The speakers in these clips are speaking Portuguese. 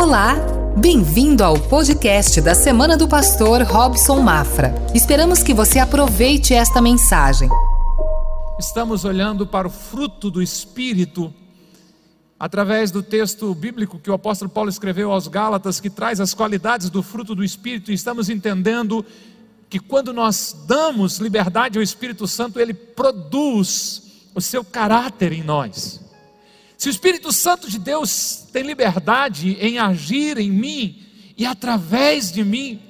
Olá, bem-vindo ao podcast da Semana do Pastor Robson Mafra. Esperamos que você aproveite esta mensagem. Estamos olhando para o fruto do Espírito através do texto bíblico que o apóstolo Paulo escreveu aos Gálatas, que traz as qualidades do fruto do Espírito, e estamos entendendo que quando nós damos liberdade ao Espírito Santo, ele produz o seu caráter em nós. Se o Espírito Santo de Deus tem liberdade em agir em mim e através de mim,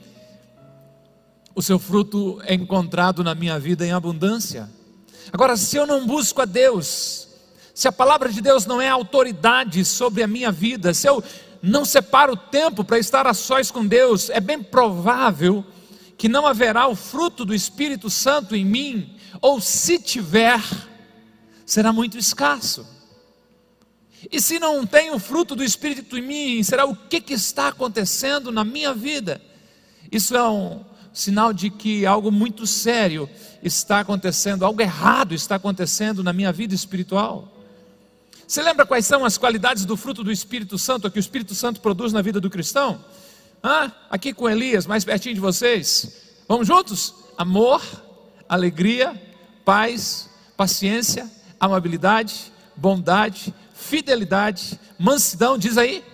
o seu fruto é encontrado na minha vida em abundância. Agora, se eu não busco a Deus, se a palavra de Deus não é autoridade sobre a minha vida, se eu não separo o tempo para estar a sós com Deus, é bem provável que não haverá o fruto do Espírito Santo em mim, ou se tiver, será muito escasso. E se não tem o fruto do Espírito em mim, será o que, que está acontecendo na minha vida? Isso é um sinal de que algo muito sério está acontecendo, algo errado está acontecendo na minha vida espiritual. Você lembra quais são as qualidades do fruto do Espírito Santo que o Espírito Santo produz na vida do cristão? Aqui com Elias, mais pertinho de vocês. Vamos juntos? Amor, alegria, paz, paciência, amabilidade, bondade, fidelidade, mansidão, diz aí,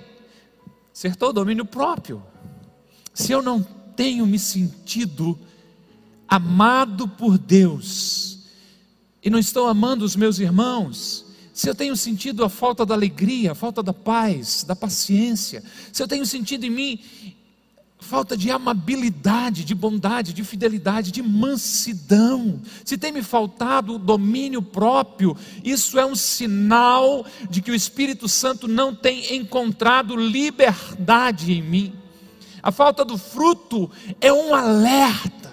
acertou o domínio próprio. Se eu não tenho me sentido amado por Deus, e não estou amando os meus irmãos, se eu tenho sentido a falta da alegria, a falta da paz, da paciência, se eu tenho sentido em mim falta de amabilidade, de bondade, de fidelidade, de mansidão. Se tem me faltado o domínio próprio, isso é um sinal de que o Espírito Santo não tem encontrado liberdade em mim. A falta do fruto é um alerta,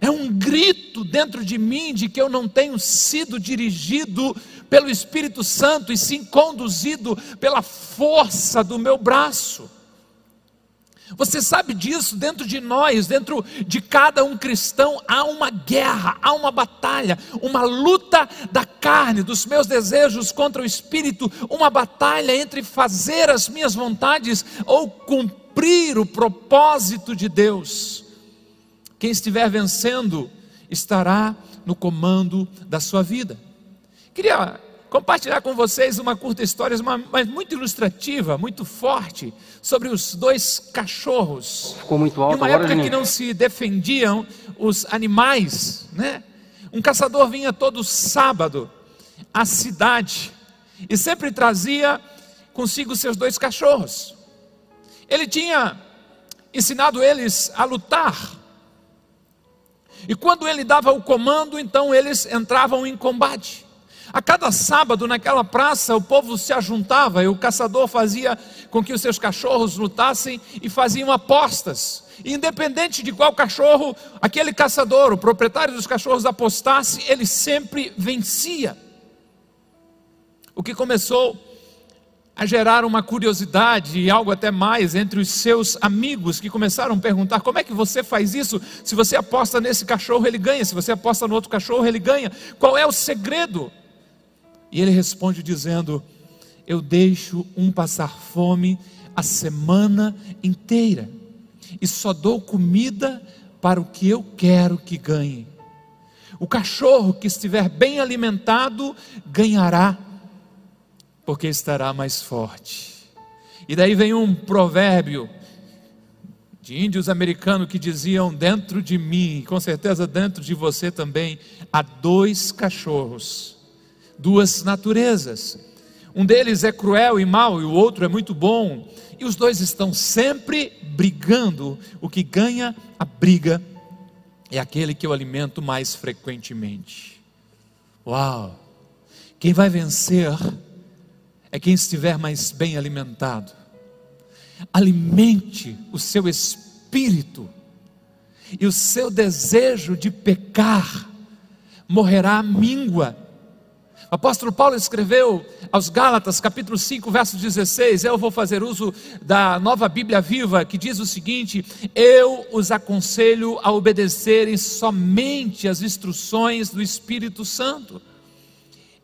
é um grito dentro de mim de que eu não tenho sido dirigido pelo Espírito Santo e sim conduzido pela força do meu braço. Você sabe disso, dentro de nós, dentro de cada um cristão, há uma guerra, há uma batalha, uma luta da carne, dos meus desejos contra o espírito, uma batalha entre fazer as minhas vontades ou cumprir o propósito de Deus. Quem estiver vencendo estará no comando da sua vida. Queria compartilhar com vocês uma curta história, mas muito ilustrativa, muito forte, sobre os dois cachorros. Ficou muito alto Em uma agora, época que Juninho? não se defendiam os animais, né? Um caçador vinha todo sábado à cidade e sempre trazia consigo seus dois cachorros. Ele tinha ensinado eles a lutar. E quando ele dava o comando, então eles entravam em combate. A cada sábado naquela praça o povo se ajuntava e o caçador fazia com que os seus cachorros lutassem e faziam apostas. E independente de qual cachorro aquele caçador, o proprietário dos cachorros apostasse, ele sempre vencia. O que começou a gerar uma curiosidade e algo até mais entre os seus amigos que começaram a perguntar: como é que você faz isso? Se você aposta nesse cachorro, ele ganha, se você aposta no outro cachorro, ele ganha. Qual é o segredo? E ele responde dizendo: Eu deixo um passar fome a semana inteira e só dou comida para o que eu quero que ganhe. O cachorro que estiver bem alimentado ganhará, porque estará mais forte. E daí vem um provérbio de índios americanos que diziam: Dentro de mim, com certeza dentro de você também, há dois cachorros duas naturezas. Um deles é cruel e mau, e o outro é muito bom. E os dois estão sempre brigando. O que ganha a briga é aquele que eu alimento mais frequentemente. Uau! Quem vai vencer é quem estiver mais bem alimentado. Alimente o seu espírito, e o seu desejo de pecar morrerá míngua o apóstolo Paulo escreveu aos Gálatas, capítulo 5, verso 16. Eu vou fazer uso da nova Bíblia viva, que diz o seguinte: Eu os aconselho a obedecerem somente as instruções do Espírito Santo.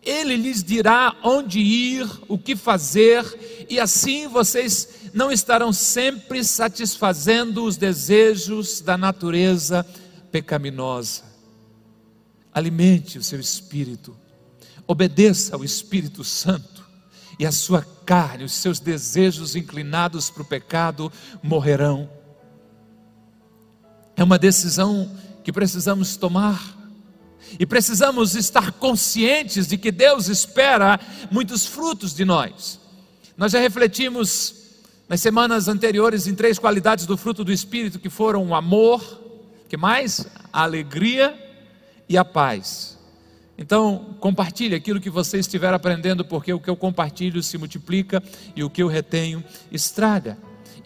Ele lhes dirá onde ir, o que fazer, e assim vocês não estarão sempre satisfazendo os desejos da natureza pecaminosa. Alimente o seu espírito, obedeça ao Espírito Santo, e a sua carne, os seus desejos inclinados para o pecado morrerão. É uma decisão que precisamos tomar. E precisamos estar conscientes de que Deus espera muitos frutos de nós. Nós já refletimos nas semanas anteriores em três qualidades do fruto do Espírito que foram o amor, que mais? A alegria e a paz. Então, compartilhe aquilo que você estiver aprendendo, porque o que eu compartilho se multiplica e o que eu retenho estraga.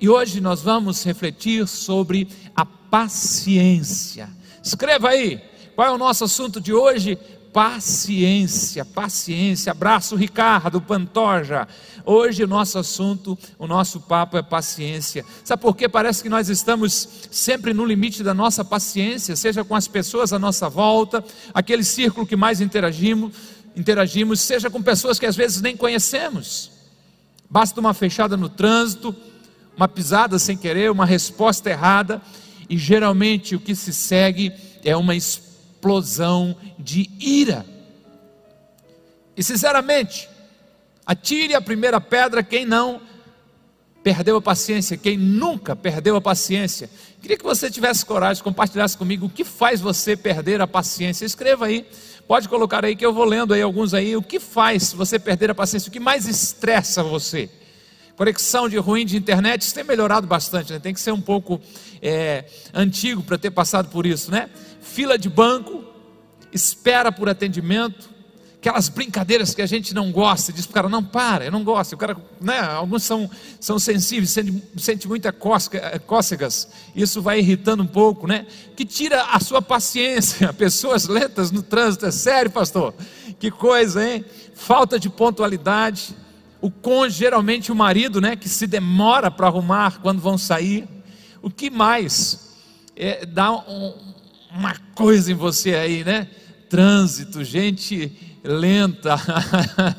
E hoje nós vamos refletir sobre a paciência. Escreva aí, qual é o nosso assunto de hoje? Paciência, paciência. Abraço, Ricardo Pantoja. Hoje o nosso assunto, o nosso papo é paciência. Sabe por quê? Parece que nós estamos sempre no limite da nossa paciência, seja com as pessoas à nossa volta, aquele círculo que mais interagimos, interagimos, seja com pessoas que às vezes nem conhecemos. Basta uma fechada no trânsito, uma pisada sem querer, uma resposta errada, e geralmente o que se segue é uma explosão de ira. E sinceramente, atire a primeira pedra quem não perdeu a paciência, quem nunca perdeu a paciência. Queria que você tivesse coragem, compartilhasse comigo o que faz você perder a paciência. Escreva aí, pode colocar aí que eu vou lendo aí alguns aí. O que faz você perder a paciência? O que mais estressa você? Conexão de ruim de internet, isso tem melhorado bastante, né? tem que ser um pouco é, antigo para ter passado por isso, né? Fila de banco, espera por atendimento, aquelas brincadeiras que a gente não gosta, diz para o cara, não para, eu não gosto, o cara, né, alguns são, são sensíveis, sente, sente muita cócegas, isso vai irritando um pouco, né, que tira a sua paciência, pessoas lentas no trânsito, é sério pastor, que coisa, hein, falta de pontualidade, o cônjuge, geralmente o marido, né, que se demora para arrumar quando vão sair. O que mais? É, dá um, uma coisa em você aí, né? Trânsito, gente lenta.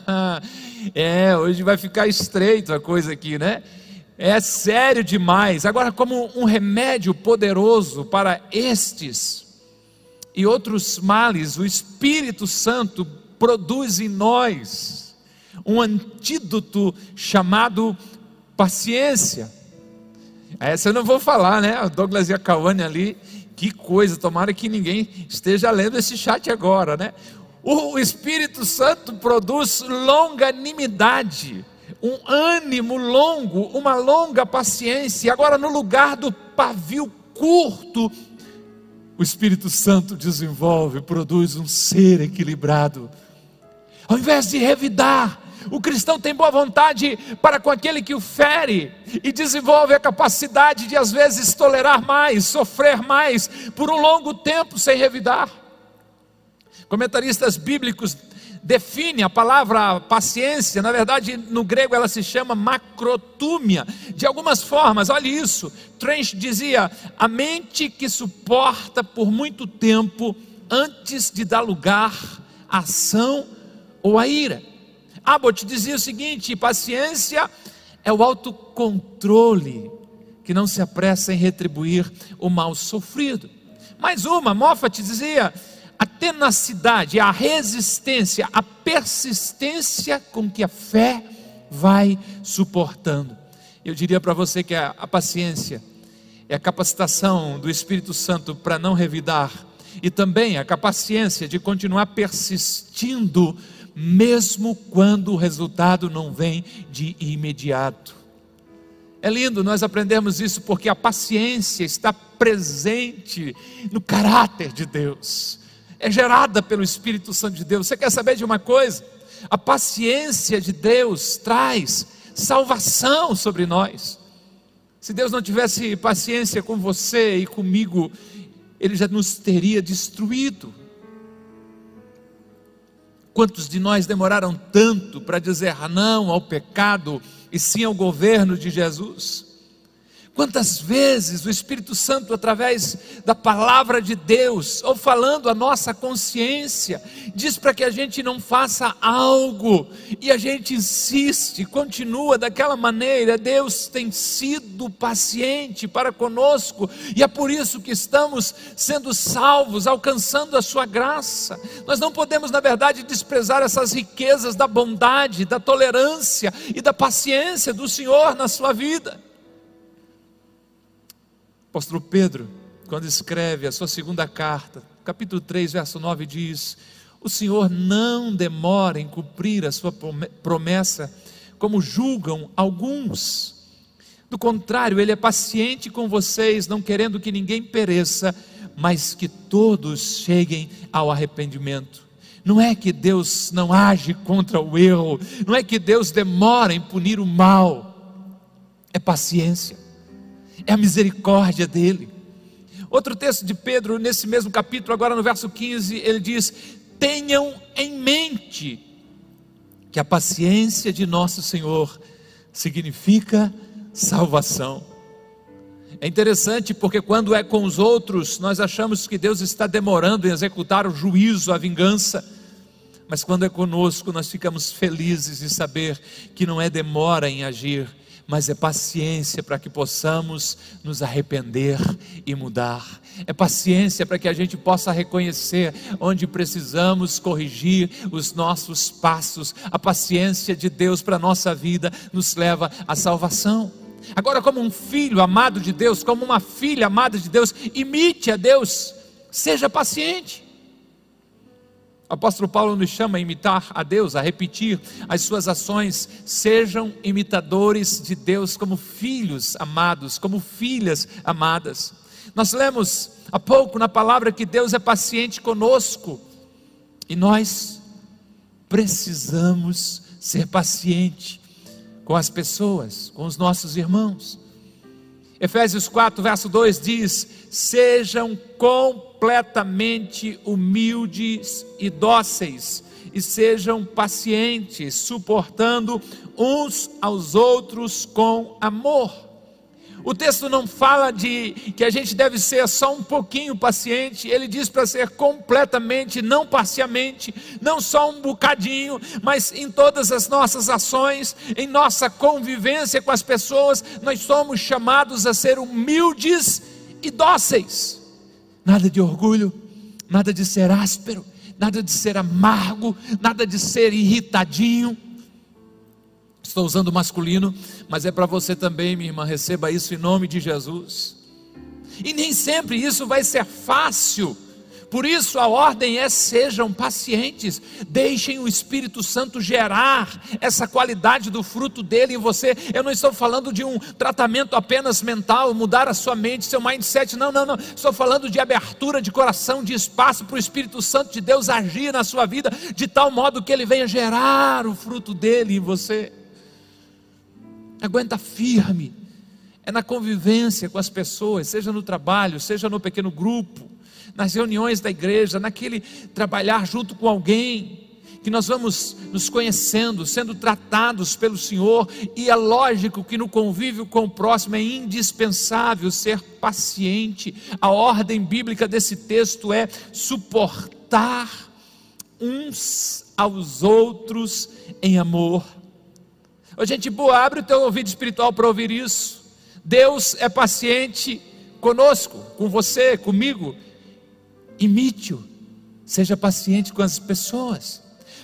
é, hoje vai ficar estreito a coisa aqui, né? É sério demais. Agora, como um remédio poderoso para estes e outros males, o Espírito Santo produz em nós um antídoto chamado paciência. Essa eu não vou falar, né? O Douglas e a Cauane ali, que coisa, tomara que ninguém esteja lendo esse chat agora, né? O Espírito Santo produz longanimidade, um ânimo longo, uma longa paciência. Agora, no lugar do pavio curto, o Espírito Santo desenvolve, produz um ser equilibrado. Ao invés de revidar, o cristão tem boa vontade para com aquele que o fere e desenvolve a capacidade de, às vezes, tolerar mais, sofrer mais, por um longo tempo sem revidar. Comentaristas bíblicos definem a palavra paciência, na verdade no grego ela se chama macrotúmia, de algumas formas, olhe isso. Trench dizia: a mente que suporta por muito tempo antes de dar lugar à ação ou à ira. Abbott dizia o seguinte: paciência é o autocontrole que não se apressa em retribuir o mal sofrido. Mais uma, Moffat dizia: a tenacidade, a resistência, a persistência com que a fé vai suportando. Eu diria para você que a, a paciência é a capacitação do Espírito Santo para não revidar e também a paciência de continuar persistindo mesmo quando o resultado não vem de imediato. É lindo nós aprendemos isso porque a paciência está presente no caráter de Deus, é gerada pelo Espírito Santo de Deus. Você quer saber de uma coisa? A paciência de Deus traz salvação sobre nós. Se Deus não tivesse paciência com você e comigo, Ele já nos teria destruído. Quantos de nós demoraram tanto para dizer não ao pecado e sim ao governo de Jesus? Quantas vezes o Espírito Santo, através da palavra de Deus, ou falando a nossa consciência, diz para que a gente não faça algo, e a gente insiste, continua daquela maneira. Deus tem sido paciente para conosco, e é por isso que estamos sendo salvos, alcançando a Sua graça. Nós não podemos, na verdade, desprezar essas riquezas da bondade, da tolerância e da paciência do Senhor na sua vida. Apóstolo Pedro, quando escreve a sua segunda carta, capítulo 3, verso 9, diz: O Senhor não demora em cumprir a sua promessa, como julgam alguns. Do contrário, Ele é paciente com vocês, não querendo que ninguém pereça, mas que todos cheguem ao arrependimento. Não é que Deus não age contra o erro, não é que Deus demora em punir o mal, é paciência é a misericórdia dele. Outro texto de Pedro, nesse mesmo capítulo, agora no verso 15, ele diz: Tenham em mente que a paciência de nosso Senhor significa salvação. É interessante porque quando é com os outros, nós achamos que Deus está demorando em executar o juízo, a vingança. Mas quando é conosco, nós ficamos felizes em saber que não é demora em agir, mas é paciência para que possamos nos arrepender e mudar. É paciência para que a gente possa reconhecer onde precisamos corrigir os nossos passos. A paciência de Deus para a nossa vida nos leva à salvação. Agora, como um filho amado de Deus, como uma filha amada de Deus, imite a Deus, seja paciente. O apóstolo Paulo nos chama a imitar a Deus, a repetir as suas ações. Sejam imitadores de Deus como filhos amados, como filhas amadas. Nós lemos há pouco na palavra que Deus é paciente conosco e nós precisamos ser paciente com as pessoas, com os nossos irmãos. Efésios 4, verso 2 diz: Sejam completamente humildes e dóceis, e sejam pacientes, suportando uns aos outros com amor o texto não fala de que a gente deve ser só um pouquinho paciente, ele diz para ser completamente, não parcialmente, não só um bocadinho, mas em todas as nossas ações, em nossa convivência com as pessoas, nós somos chamados a ser humildes e dóceis. Nada de orgulho, nada de ser áspero, nada de ser amargo, nada de ser irritadinho Estou usando masculino, mas é para você também, minha irmã. Receba isso em nome de Jesus. E nem sempre isso vai ser fácil. Por isso a ordem é: sejam pacientes, deixem o Espírito Santo gerar essa qualidade do fruto dele em você. Eu não estou falando de um tratamento apenas mental, mudar a sua mente, seu mindset. Não, não, não. Estou falando de abertura de coração, de espaço para o Espírito Santo de Deus agir na sua vida, de tal modo que ele venha gerar o fruto dele em você aguenta firme. É na convivência com as pessoas, seja no trabalho, seja no pequeno grupo, nas reuniões da igreja, naquele trabalhar junto com alguém, que nós vamos nos conhecendo, sendo tratados pelo Senhor, e é lógico que no convívio com o próximo é indispensável ser paciente. A ordem bíblica desse texto é suportar uns aos outros em amor. Ô, gente boa, abre o teu ouvido espiritual para ouvir isso. Deus é paciente conosco, com você, comigo. Imite-o, seja paciente com as pessoas.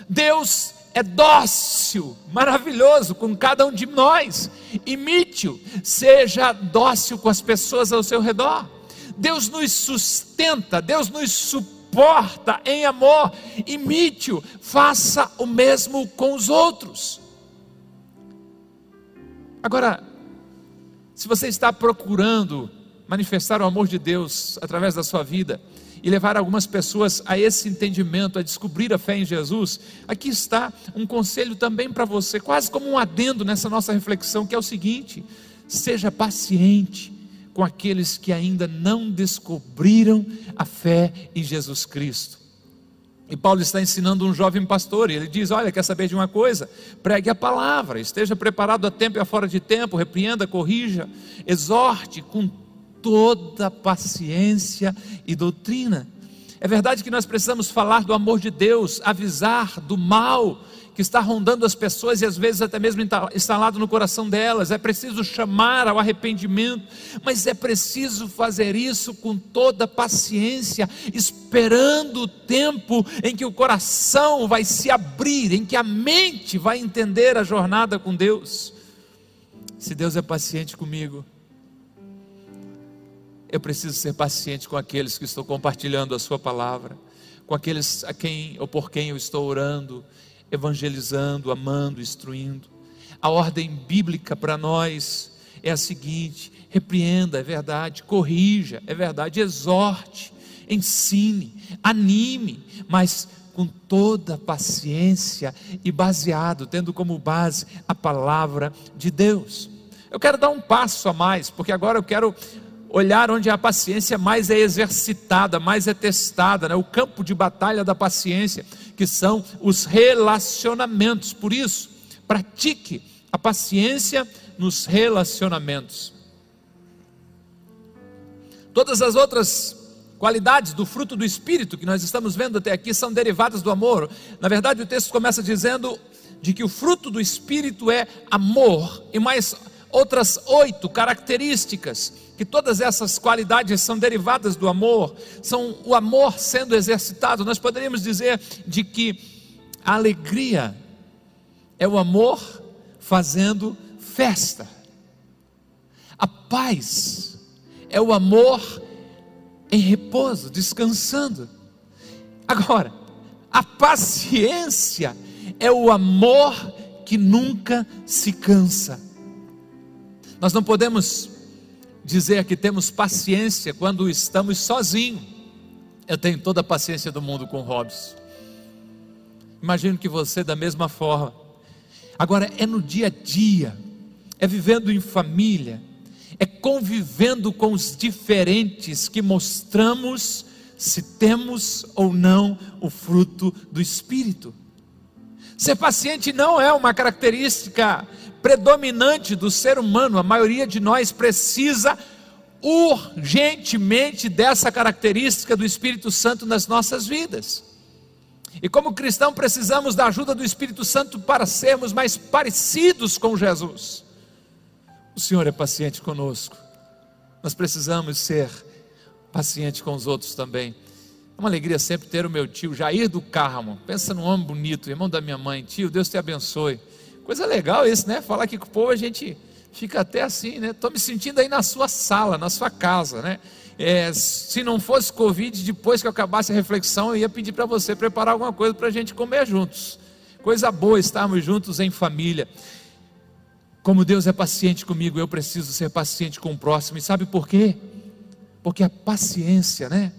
Deus é dócil, maravilhoso com cada um de nós. Imite-o, seja dócil com as pessoas ao seu redor. Deus nos sustenta, Deus nos suporta em amor. Imite-o, faça o mesmo com os outros. Agora, se você está procurando manifestar o amor de Deus através da sua vida e levar algumas pessoas a esse entendimento, a descobrir a fé em Jesus, aqui está um conselho também para você, quase como um adendo nessa nossa reflexão, que é o seguinte: seja paciente com aqueles que ainda não descobriram a fé em Jesus Cristo. E Paulo está ensinando um jovem pastor, e ele diz: Olha, quer saber de uma coisa? Pregue a palavra, esteja preparado a tempo e a fora de tempo, repreenda, corrija, exorte com toda paciência e doutrina. É verdade que nós precisamos falar do amor de Deus, avisar do mal que está rondando as pessoas e às vezes até mesmo instalado no coração delas. É preciso chamar ao arrependimento, mas é preciso fazer isso com toda paciência, esperando o tempo em que o coração vai se abrir, em que a mente vai entender a jornada com Deus. Se Deus é paciente comigo, eu preciso ser paciente com aqueles que estou compartilhando a Sua palavra, com aqueles a quem ou por quem eu estou orando, evangelizando, amando, instruindo. A ordem bíblica para nós é a seguinte: repreenda, é verdade, corrija, é verdade, exorte, ensine, anime, mas com toda paciência e baseado, tendo como base a palavra de Deus. Eu quero dar um passo a mais, porque agora eu quero olhar onde a paciência mais é exercitada, mais é testada, né? o campo de batalha da paciência que são os relacionamentos. Por isso, pratique a paciência nos relacionamentos. Todas as outras qualidades do fruto do Espírito que nós estamos vendo até aqui são derivadas do amor. Na verdade, o texto começa dizendo de que o fruto do Espírito é amor, e mais outras oito características, que todas essas qualidades são derivadas do amor, são o amor sendo exercitado. Nós poderíamos dizer de que a alegria é o amor fazendo festa. A paz é o amor em repouso, descansando. Agora, a paciência é o amor que nunca se cansa. Nós não podemos dizer que temos paciência quando estamos sozinhos. Eu tenho toda a paciência do mundo com Robson. Imagino que você da mesma forma. Agora é no dia a dia, é vivendo em família, é convivendo com os diferentes que mostramos se temos ou não o fruto do Espírito. Ser paciente não é uma característica predominante do ser humano, a maioria de nós precisa urgentemente dessa característica do Espírito Santo nas nossas vidas. E como cristão, precisamos da ajuda do Espírito Santo para sermos mais parecidos com Jesus. O Senhor é paciente conosco, nós precisamos ser pacientes com os outros também. Uma alegria sempre ter o meu tio Jair do Carmo. Pensa num homem bonito, irmão da minha mãe. Tio, Deus te abençoe. Coisa legal isso, né? Falar aqui com o povo, a gente fica até assim, né? Estou me sentindo aí na sua sala, na sua casa, né? É, se não fosse Covid, depois que eu acabasse a reflexão, eu ia pedir para você preparar alguma coisa para a gente comer juntos. Coisa boa estarmos juntos em família. Como Deus é paciente comigo, eu preciso ser paciente com o próximo. E sabe por quê? Porque a paciência, né?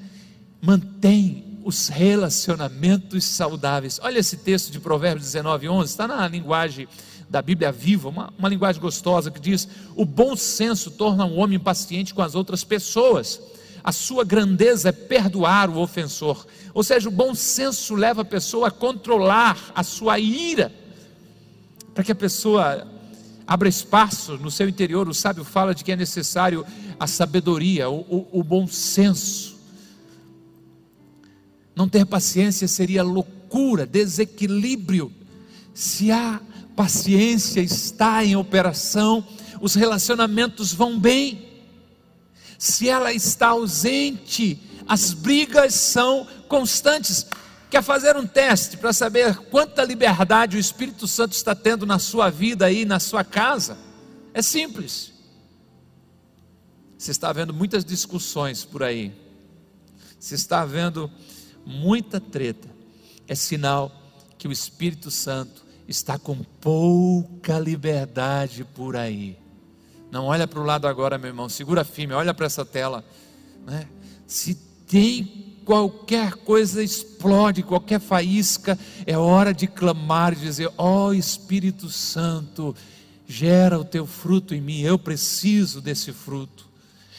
Mantém os relacionamentos saudáveis. Olha esse texto de Provérbios 19, 11, está na linguagem da Bíblia viva, uma, uma linguagem gostosa que diz: O bom senso torna um homem paciente com as outras pessoas, a sua grandeza é perdoar o ofensor. Ou seja, o bom senso leva a pessoa a controlar a sua ira, para que a pessoa abra espaço no seu interior. O sábio fala de que é necessário a sabedoria, o, o, o bom senso não ter paciência seria loucura, desequilíbrio. Se a paciência está em operação, os relacionamentos vão bem. Se ela está ausente, as brigas são constantes. Quer fazer um teste para saber quanta liberdade o Espírito Santo está tendo na sua vida aí, na sua casa? É simples. Você está vendo muitas discussões por aí. Você está vendo muita treta, é sinal que o Espírito Santo está com pouca liberdade por aí. Não olha para o lado agora, meu irmão, segura firme, olha para essa tela. Né? Se tem qualquer coisa explode, qualquer faísca, é hora de clamar e dizer: Ó oh, Espírito Santo, gera o teu fruto em mim, eu preciso desse fruto.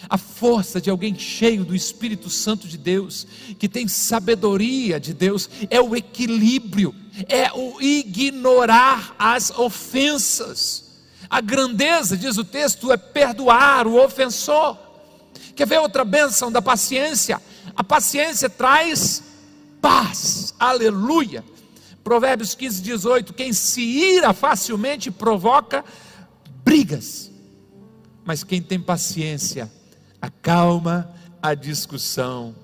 A força de alguém cheio do Espírito Santo de Deus, que tem sabedoria de Deus, é o equilíbrio, é o ignorar as ofensas. A grandeza, diz o texto, é perdoar o ofensor. Quer ver outra bênção da paciência? A paciência traz paz, aleluia. Provérbios 15, 18: quem se ira facilmente provoca brigas, mas quem tem paciência acalma a discussão.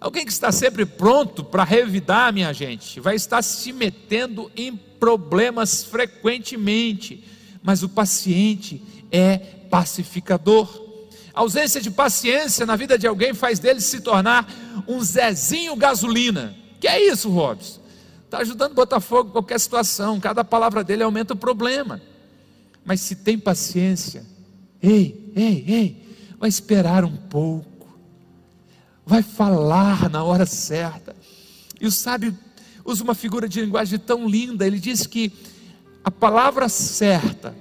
Alguém que está sempre pronto para revidar, minha gente, vai estar se metendo em problemas frequentemente, mas o paciente é pacificador. A ausência de paciência na vida de alguém faz dele se tornar um Zezinho gasolina. Que é isso, Robson? Está ajudando a botar fogo em qualquer situação. Cada palavra dele aumenta o problema. Mas se tem paciência, ei, ei, ei, vai esperar um pouco. Vai falar na hora certa. E o sábio usa uma figura de linguagem tão linda. Ele diz que a palavra certa,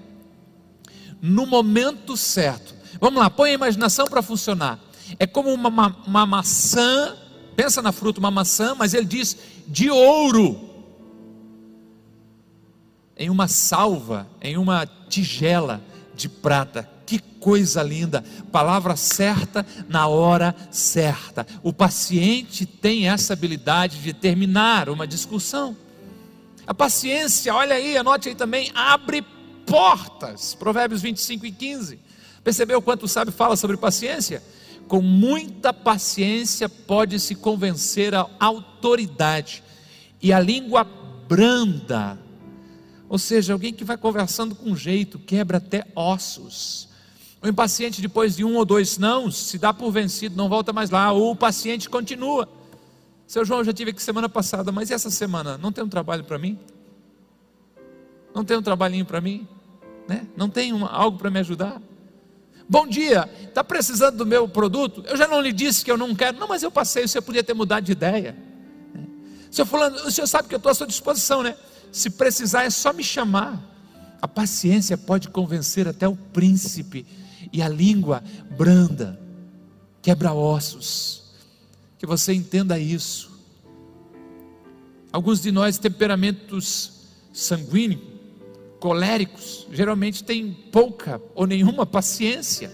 no momento certo. Vamos lá, põe a imaginação para funcionar. É como uma, uma, uma maçã pensa na fruta, uma maçã, mas ele diz de ouro, em uma salva, em uma tigela de prata. Que coisa linda, palavra certa na hora certa. O paciente tem essa habilidade de terminar uma discussão. A paciência, olha aí, anote aí também, abre portas. Provérbios 25 e 15. Percebeu quanto o fala sobre paciência? com muita paciência pode-se convencer a autoridade, e a língua branda, ou seja, alguém que vai conversando com jeito, quebra até ossos. O impaciente, depois de um ou dois não, se dá por vencido, não volta mais lá, ou o paciente continua. Seu João, eu já tive aqui semana passada, mas essa semana não tem um trabalho para mim? Não tem um trabalhinho para mim? Né? Não tem uma, algo para me ajudar? Bom dia, está precisando do meu produto? Eu já não lhe disse que eu não quero. Não, mas eu passei, você podia ter mudado de ideia. Senhor fulano, o senhor sabe que eu estou à sua disposição, né? Se precisar é só me chamar. A paciência pode convencer até o príncipe. E a língua branda, quebra ossos. Que você entenda isso. Alguns de nós, temperamentos sanguíneos, coléricos geralmente têm pouca ou nenhuma paciência.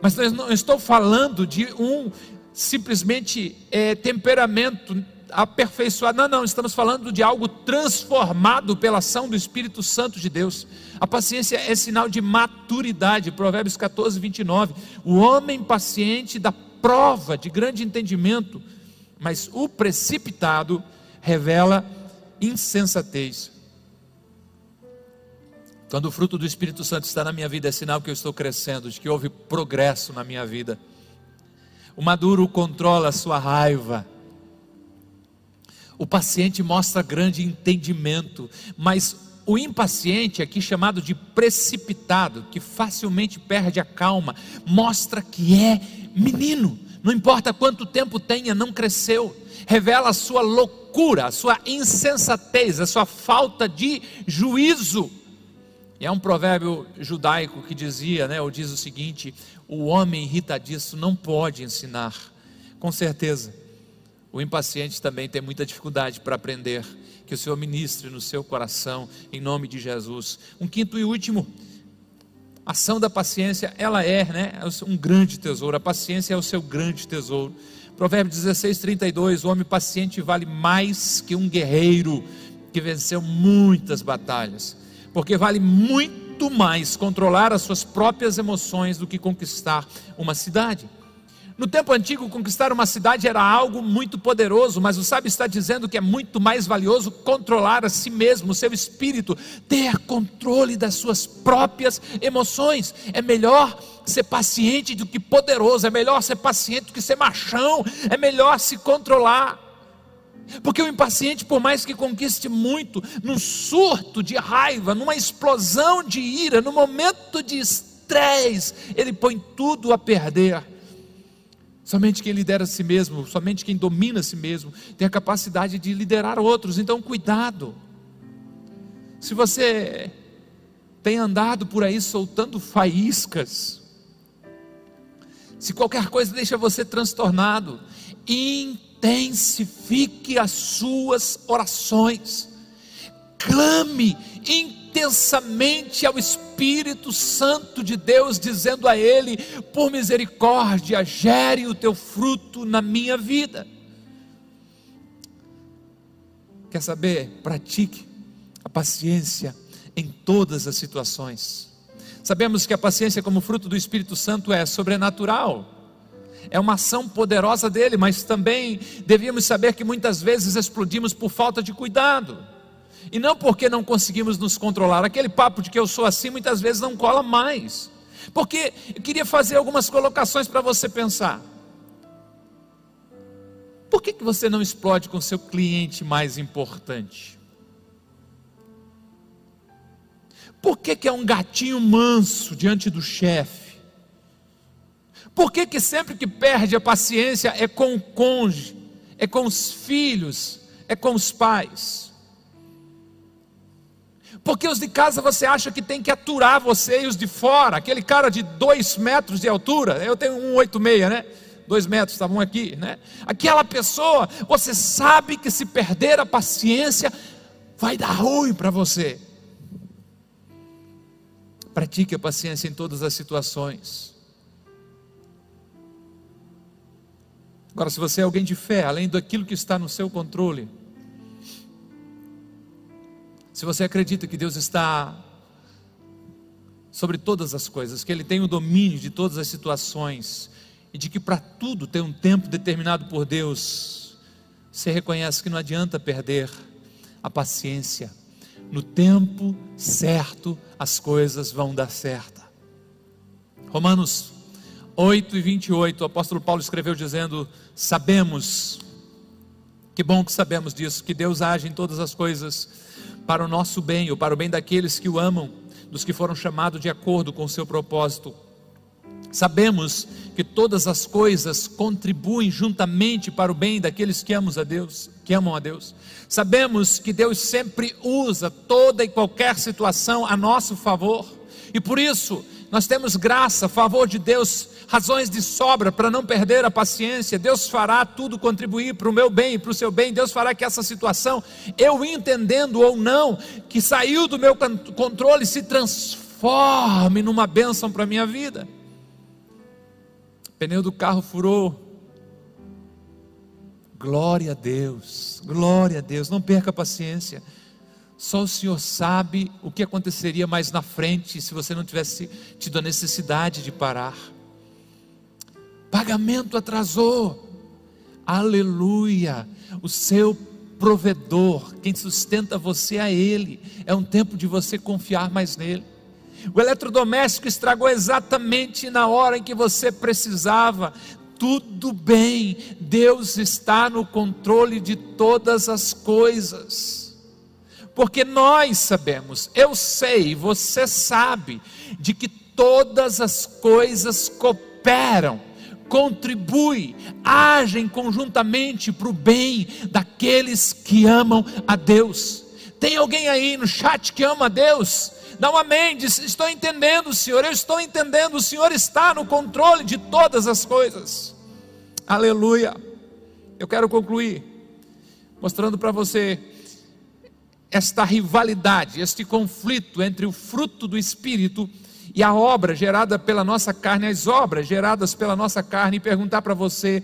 Mas eu não estou falando de um simplesmente é, temperamento aperfeiçoado. Não, não, estamos falando de algo transformado pela ação do Espírito Santo de Deus. A paciência é sinal de maturidade. Provérbios 14, 29. O homem paciente dá prova de grande entendimento, mas o precipitado revela insensatez. Quando o fruto do Espírito Santo está na minha vida, é sinal que eu estou crescendo, de que houve progresso na minha vida. O maduro controla a sua raiva. O paciente mostra grande entendimento, mas o impaciente, aqui chamado de precipitado, que facilmente perde a calma, mostra que é menino, não importa quanto tempo tenha, não cresceu, revela a sua loucura, a sua insensatez, a sua falta de juízo. E é um provérbio judaico que dizia, né, ou diz o seguinte: o homem irritadiço não pode ensinar. Com certeza, o impaciente também tem muita dificuldade para aprender. Que o Senhor ministre no seu coração, em nome de Jesus. Um quinto e último, ação da paciência, ela é né, um grande tesouro. A paciência é o seu grande tesouro. Provérbio 16, 32: O homem paciente vale mais que um guerreiro que venceu muitas batalhas porque vale muito mais controlar as suas próprias emoções do que conquistar uma cidade. No tempo antigo, conquistar uma cidade era algo muito poderoso, mas o sábio está dizendo que é muito mais valioso controlar a si mesmo, o seu espírito, ter controle das suas próprias emoções. É melhor ser paciente do que poderoso, é melhor ser paciente do que ser machão, é melhor se controlar. Porque o impaciente, por mais que conquiste muito, num surto de raiva, numa explosão de ira, no momento de estresse, ele põe tudo a perder. Somente quem lidera a si mesmo, somente quem domina a si mesmo, tem a capacidade de liderar outros. Então, cuidado. Se você tem andado por aí soltando faíscas, se qualquer coisa deixa você transtornado, intensifique as suas orações, clame intensamente ao Espírito Santo de Deus, dizendo a Ele: por misericórdia, gere o teu fruto na minha vida. Quer saber? Pratique a paciência em todas as situações. Sabemos que a paciência, como fruto do Espírito Santo, é sobrenatural, é uma ação poderosa dele, mas também devíamos saber que muitas vezes explodimos por falta de cuidado, e não porque não conseguimos nos controlar. Aquele papo de que eu sou assim muitas vezes não cola mais, porque eu queria fazer algumas colocações para você pensar. Por que, que você não explode com seu cliente mais importante? Por que, que é um gatinho manso diante do chefe? Por que, que sempre que perde a paciência é com o cônjuge, é com os filhos, é com os pais? Porque os de casa você acha que tem que aturar você e os de fora, aquele cara de dois metros de altura, eu tenho um oito meia, né? dois metros, estavam aqui, né? Aquela pessoa, você sabe que se perder a paciência, vai dar ruim para você. Pratique a paciência em todas as situações. Agora, se você é alguém de fé, além daquilo que está no seu controle, se você acredita que Deus está sobre todas as coisas, que Ele tem o domínio de todas as situações, e de que para tudo tem um tempo determinado por Deus, você reconhece que não adianta perder a paciência. No tempo certo, as coisas vão dar certo. Romanos 8 e 28, o apóstolo Paulo escreveu dizendo: Sabemos, que bom que sabemos disso, que Deus age em todas as coisas para o nosso bem, ou para o bem daqueles que o amam, dos que foram chamados de acordo com o seu propósito. Sabemos que todas as coisas contribuem juntamente para o bem daqueles que amam a Deus, que amam a Deus. Sabemos que Deus sempre usa toda e qualquer situação a nosso favor. E por isso, nós temos graça, favor de Deus, razões de sobra para não perder a paciência. Deus fará tudo contribuir para o meu bem e para o seu bem. Deus fará que essa situação, eu entendendo ou não, que saiu do meu controle, se transforme numa bênção para a minha vida pneu do carro furou. Glória a Deus, glória a Deus, não perca a paciência. Só o Senhor sabe o que aconteceria mais na frente se você não tivesse tido a necessidade de parar. Pagamento atrasou, aleluia. O seu provedor, quem sustenta você é Ele. É um tempo de você confiar mais nele. O eletrodoméstico estragou exatamente na hora em que você precisava. Tudo bem, Deus está no controle de todas as coisas. Porque nós sabemos, eu sei, você sabe, de que todas as coisas cooperam, contribuem, agem conjuntamente para o bem daqueles que amam a Deus. Tem alguém aí no chat que ama a Deus? Dá um amém, diz, estou entendendo, Senhor, eu estou entendendo, o Senhor está no controle de todas as coisas. Aleluia. Eu quero concluir mostrando para você esta rivalidade, este conflito entre o fruto do Espírito e a obra gerada pela nossa carne, as obras geradas pela nossa carne, e perguntar para você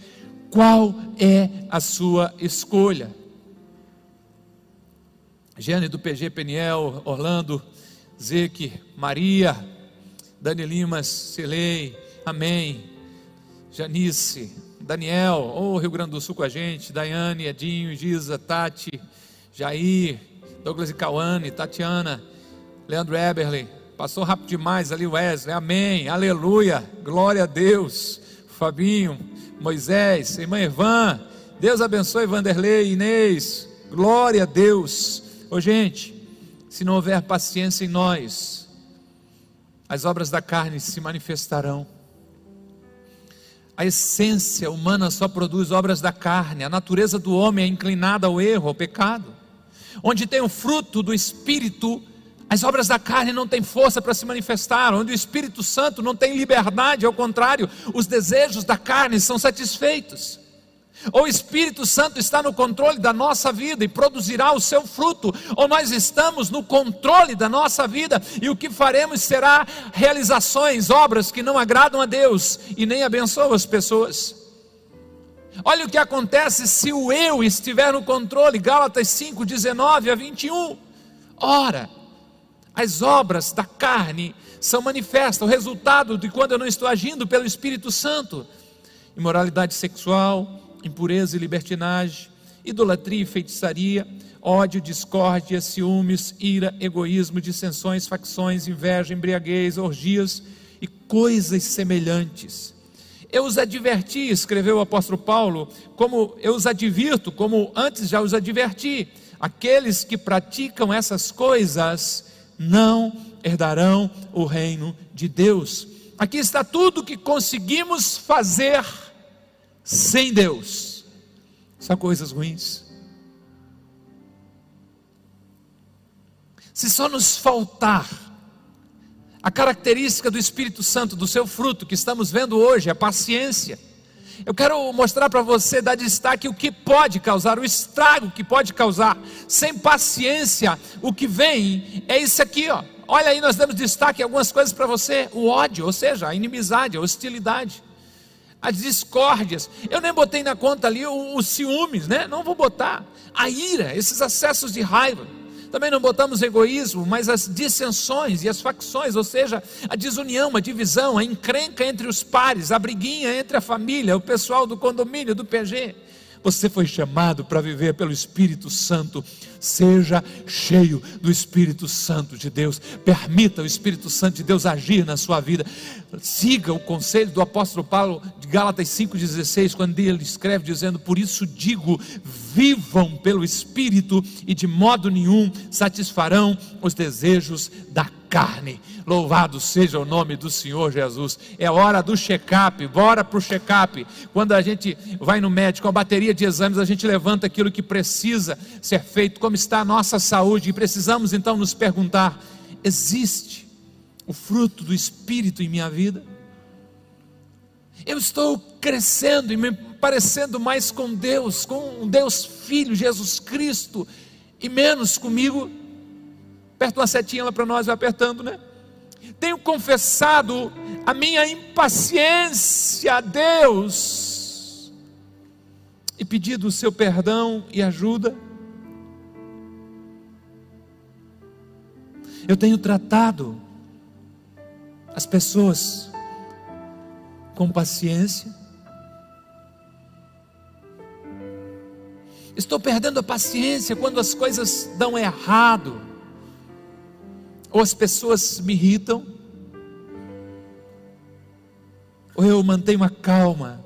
qual é a sua escolha. Gênero do PG Peniel, Orlando, Zeque, Maria, Dani Limas, Celei, Amém, Janice, Daniel, ô oh, Rio Grande do Sul com a gente, Daiane, Edinho, Giza, Tati, Jair, Douglas e Cauane, Tatiana, Leandro Eberle, passou rápido demais ali Wesley, amém, aleluia, glória a Deus, Fabinho, Moisés, irmã Evan, Deus abençoe Vanderlei, Inês, glória a Deus, ô gente, se não houver paciência em nós, as obras da carne se manifestarão. A essência humana só produz obras da carne, a natureza do homem é inclinada ao erro, ao pecado. Onde tem o fruto do espírito, As obras da carne não têm força para se manifestar, onde o Espírito Santo não tem liberdade, ao contrário, os desejos da carne são satisfeitos. Ou o Espírito Santo está no controle da nossa vida e produzirá o seu fruto, ou nós estamos no controle da nossa vida e o que faremos será realizações, obras que não agradam a Deus e nem abençoam as pessoas. Olha o que acontece se o eu estiver no controle, Gálatas 5, 19 a 21. Ora, as obras da carne são manifestas, o resultado de quando eu não estou agindo pelo Espírito Santo: imoralidade sexual, impureza e libertinagem, idolatria e feitiçaria, ódio, discórdia, ciúmes, ira, egoísmo, dissensões, facções, inveja, embriaguez, orgias e coisas semelhantes. Eu os adverti, escreveu o apóstolo Paulo, como eu os advirto, como antes já os adverti, aqueles que praticam essas coisas não herdarão o reino de Deus. Aqui está tudo que conseguimos fazer sem Deus são coisas ruins. Se só nos faltar a característica do Espírito Santo, do seu fruto que estamos vendo hoje, a paciência. Eu quero mostrar para você, dar destaque o que pode causar, o estrago que pode causar. Sem paciência, o que vem é isso aqui, ó. Olha aí, nós damos destaque algumas coisas para você: o ódio, ou seja, a inimizade, a hostilidade as discórdias. Eu nem botei na conta ali os ciúmes, né? Não vou botar. A ira, esses acessos de raiva. Também não botamos egoísmo, mas as dissensões e as facções, ou seja, a desunião, a divisão, a encrenca entre os pares, a briguinha entre a família, o pessoal do condomínio, do PG. Você foi chamado para viver pelo Espírito Santo. Seja cheio do Espírito Santo de Deus. Permita o Espírito Santo de Deus agir na sua vida. Siga o conselho do apóstolo Paulo de Gálatas 5,16, quando ele escreve dizendo: Por isso digo, vivam pelo Espírito e de modo nenhum satisfarão os desejos da carne. Louvado seja o nome do Senhor Jesus. É hora do check-up, bora para o check-up. Quando a gente vai no médico, a bateria de exames, a gente levanta aquilo que precisa ser feito, como está a nossa saúde, e precisamos então nos perguntar: existe o fruto do Espírito em minha vida? Eu estou crescendo e me parecendo mais com Deus, com Deus Filho, Jesus Cristo, e menos comigo? Aperta uma setinha lá para nós, vai apertando, né? Tenho confessado a minha impaciência a Deus e pedido o seu perdão e ajuda. Eu tenho tratado as pessoas com paciência. Estou perdendo a paciência quando as coisas dão errado ou as pessoas me irritam, ou eu mantenho a calma,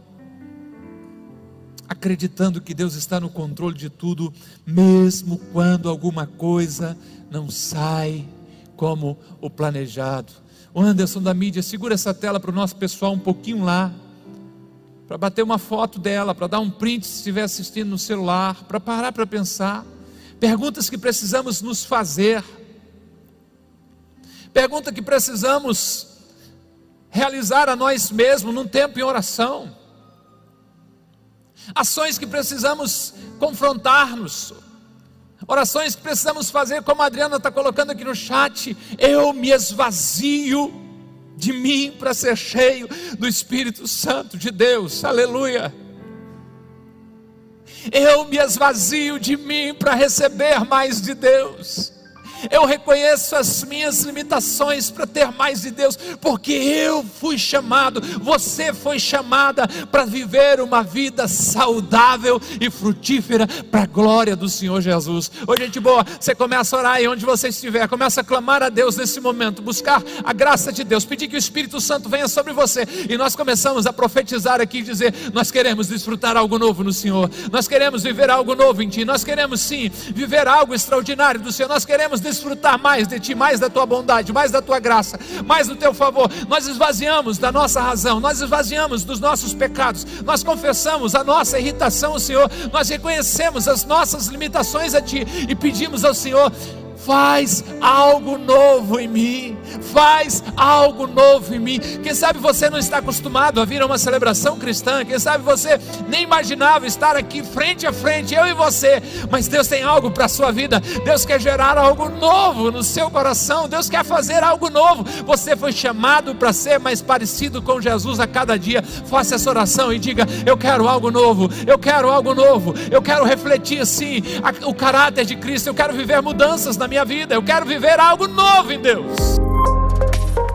acreditando que Deus está no controle de tudo, mesmo quando alguma coisa não sai como o planejado. Anderson da mídia, segura essa tela para o nosso pessoal um pouquinho lá, para bater uma foto dela, para dar um print se estiver assistindo no celular, para parar para pensar. Perguntas que precisamos nos fazer Pergunta que precisamos realizar a nós mesmos num tempo em oração. Ações que precisamos confrontar-nos. Orações que precisamos fazer, como a Adriana está colocando aqui no chat. Eu me esvazio de mim para ser cheio do Espírito Santo de Deus. Aleluia. Eu me esvazio de mim para receber mais de Deus. Eu reconheço as minhas limitações para ter mais de Deus, porque eu fui chamado, você foi chamada para viver uma vida saudável e frutífera para a glória do Senhor Jesus. Ô gente boa, você começa a orar aí onde você estiver, começa a clamar a Deus nesse momento, buscar a graça de Deus, pedir que o Espírito Santo venha sobre você. E nós começamos a profetizar aqui e dizer: nós queremos desfrutar algo novo no Senhor, nós queremos viver algo novo em Ti, nós queremos sim viver algo extraordinário do Senhor, nós queremos desfrutar mais de Ti, mais da Tua bondade, mais da Tua graça, mais do Teu favor. Nós esvaziamos da nossa razão, nós esvaziamos dos nossos pecados, nós confessamos a nossa irritação ao Senhor, nós reconhecemos as nossas limitações a Ti e pedimos ao Senhor faz algo novo em mim, faz algo novo em mim. Quem sabe você não está acostumado a vir a uma celebração cristã, quem sabe você nem imaginava estar aqui frente a frente, eu e você, mas Deus tem algo para a sua vida, Deus quer gerar algo novo no seu coração, Deus quer fazer algo novo. Você foi chamado para ser mais parecido com Jesus a cada dia. Faça essa oração e diga: Eu quero algo novo, eu quero algo novo, eu quero refletir assim o caráter de Cristo, eu quero viver mudanças na minha vida, eu quero viver algo novo em Deus.